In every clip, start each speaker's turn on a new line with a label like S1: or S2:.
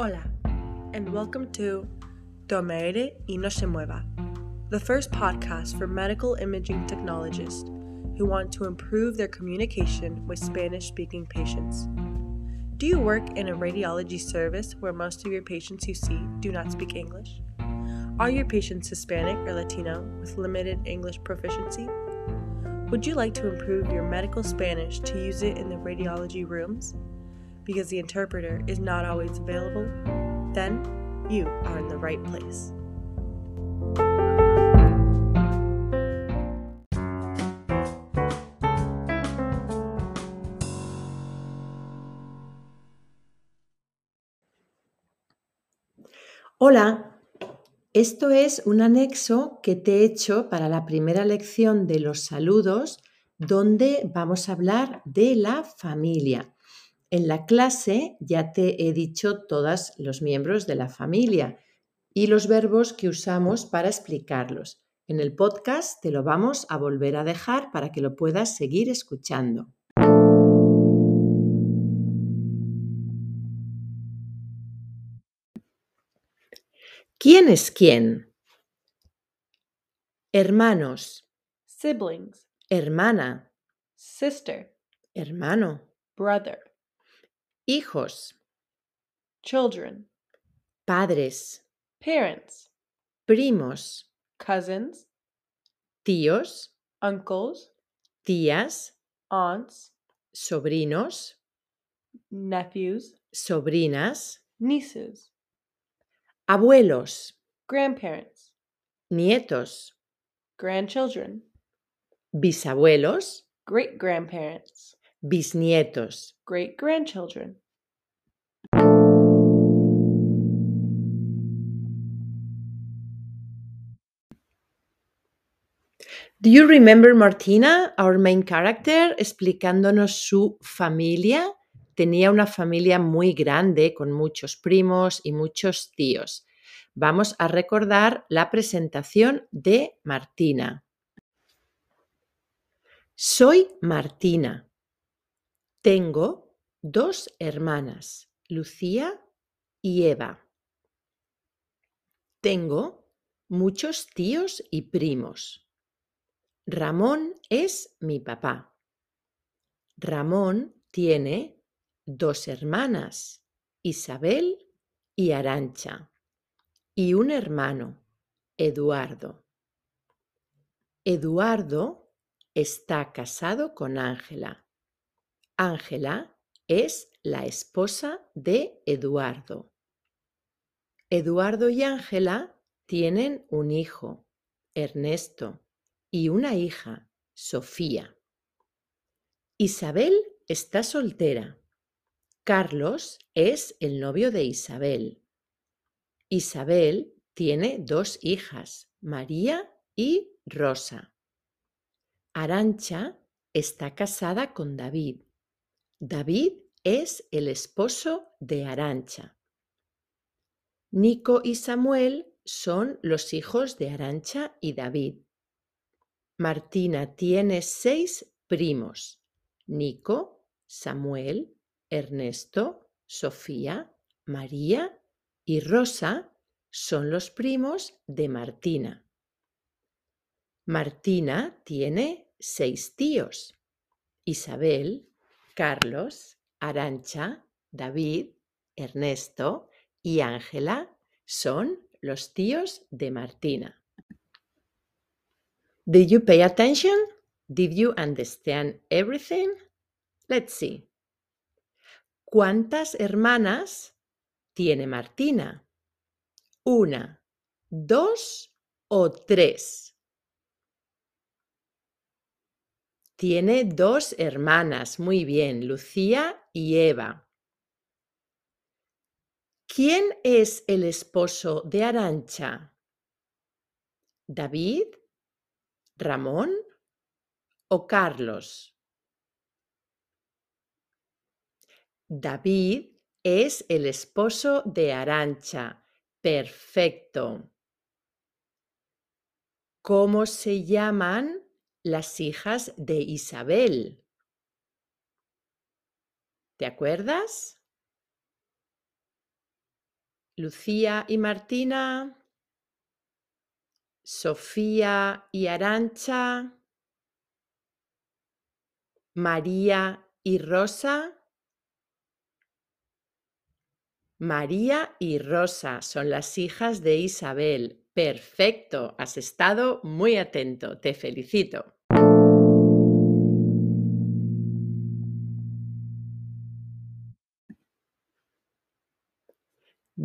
S1: Hola, and welcome to Tomere y no se mueva, the first podcast for medical imaging technologists who want to improve their communication with Spanish speaking patients. Do you work in a radiology service where most of your patients you see do not speak English? Are your patients Hispanic or Latino with limited English proficiency? Would you like to improve your medical Spanish to use it in the radiology rooms? Because the interpreter is not always available, then you are in the right place.
S2: Hola, esto es un anexo que te he hecho para la primera lección de los saludos donde vamos a hablar de la familia. En la clase ya te he dicho todos los miembros de la familia y los verbos que usamos para explicarlos. En el podcast te lo vamos a volver a dejar para que lo puedas seguir escuchando. ¿Quién es quién? Hermanos,
S1: Siblings,
S2: hermana,
S1: sister,
S2: hermano,
S1: brother,
S2: hijos,
S1: children,
S2: padres,
S1: parents,
S2: primos,
S1: cousins,
S2: tíos,
S1: uncles,
S2: tías,
S1: aunts,
S2: sobrinos,
S1: nephews,
S2: sobrinas,
S1: nieces,
S2: abuelos,
S1: grandparents,
S2: nietos,
S1: grandchildren,
S2: bisabuelos,
S1: great grandparents,
S2: bisnietos.
S1: great grandchildren.
S2: Do you remember Martina, our main character, explicándonos su familia? Tenía una familia muy grande con muchos primos y muchos tíos. Vamos a recordar la presentación de Martina. Soy Martina. Tengo dos hermanas, Lucía y Eva. Tengo muchos tíos y primos. Ramón es mi papá. Ramón tiene dos hermanas, Isabel y Arancha, y un hermano, Eduardo. Eduardo está casado con Ángela. Ángela es la esposa de Eduardo. Eduardo y Ángela tienen un hijo, Ernesto, y una hija, Sofía. Isabel está soltera. Carlos es el novio de Isabel. Isabel tiene dos hijas, María y Rosa. Arancha está casada con David. David es el esposo de Arancha. Nico y Samuel son los hijos de Arancha y David. Martina tiene seis primos. Nico, Samuel, Ernesto, Sofía, María y Rosa son los primos de Martina. Martina tiene seis tíos. Isabel, Carlos, Arancha, David, Ernesto y Ángela son los tíos de Martina. Did you pay attention? Did you understand everything? Let's see. ¿Cuántas hermanas tiene Martina? ¿Una, dos o tres? Tiene dos hermanas, muy bien, Lucía y Eva. ¿Quién es el esposo de Arancha? ¿David? ¿Ramón o Carlos? David es el esposo de Arancha. Perfecto. ¿Cómo se llaman las hijas de Isabel? ¿Te acuerdas? Lucía y Martina, Sofía y Arancha, María y Rosa. María y Rosa son las hijas de Isabel. Perfecto, has estado muy atento, te felicito.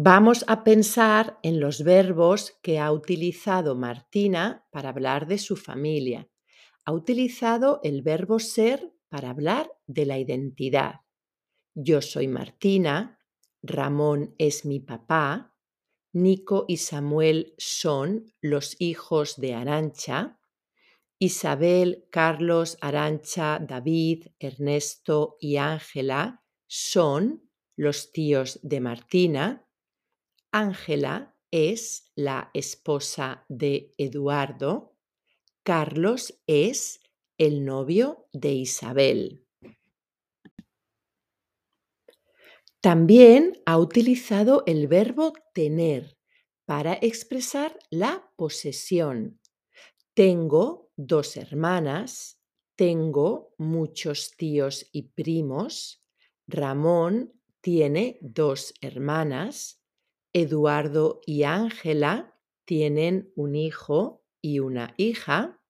S2: Vamos a pensar en los verbos que ha utilizado Martina para hablar de su familia. Ha utilizado el verbo ser para hablar de la identidad. Yo soy Martina, Ramón es mi papá, Nico y Samuel son los hijos de Arancha, Isabel, Carlos, Arancha, David, Ernesto y Ángela son los tíos de Martina, Ángela es la esposa de Eduardo, Carlos es el novio de Isabel. También ha utilizado el verbo tener para expresar la posesión. Tengo dos hermanas, tengo muchos tíos y primos, Ramón tiene dos hermanas, Eduardo y Ángela tienen un hijo y una hija.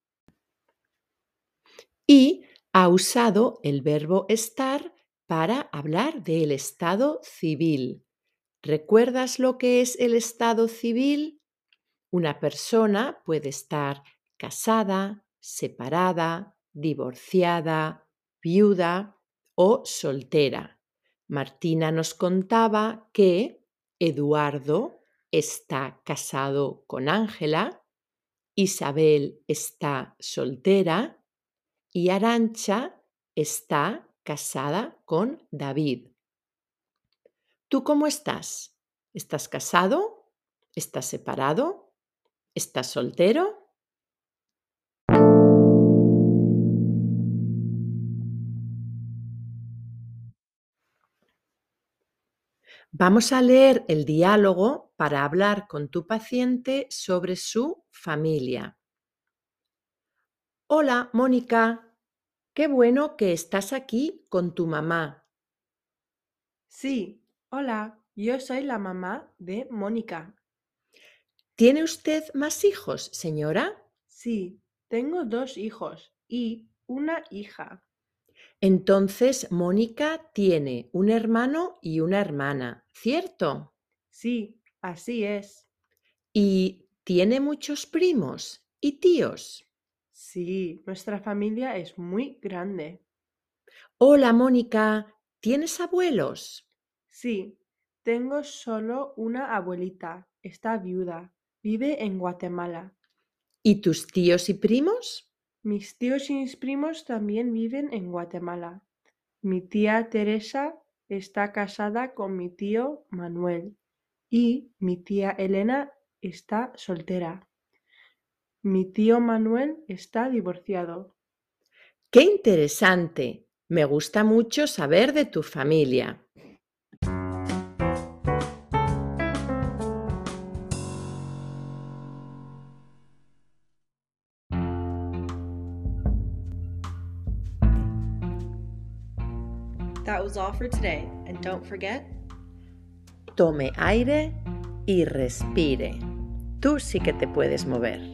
S2: Y ha usado el verbo estar para hablar del estado civil. ¿Recuerdas lo que es el estado civil? Una persona puede estar casada, separada, divorciada, viuda o soltera. Martina nos contaba que Eduardo está casado con Ángela, Isabel está soltera y Arancha está casada con David. ¿Tú cómo estás? ¿Estás casado? ¿Estás separado? ¿Estás soltero? Vamos a leer el diálogo para hablar con tu paciente sobre su familia. Hola, Mónica. Qué bueno que estás aquí con tu mamá.
S1: Sí, hola, yo soy la mamá de Mónica.
S2: ¿Tiene usted más hijos, señora?
S1: Sí, tengo dos hijos y una hija.
S2: Entonces, Mónica tiene un hermano y una hermana, ¿cierto?
S1: Sí, así es.
S2: ¿Y tiene muchos primos y tíos?
S1: Sí, nuestra familia es muy grande.
S2: Hola, Mónica, ¿tienes abuelos?
S1: Sí, tengo solo una abuelita. Está viuda. Vive en Guatemala.
S2: ¿Y tus tíos y primos?
S1: Mis tíos y mis primos también viven en Guatemala. Mi tía Teresa está casada con mi tío Manuel y mi tía Elena está soltera. Mi tío Manuel está divorciado.
S2: ¡Qué interesante! Me gusta mucho saber de tu familia.
S1: That was all for today, and don't forget
S2: Tome aire y respire. Tú sí que te puedes mover.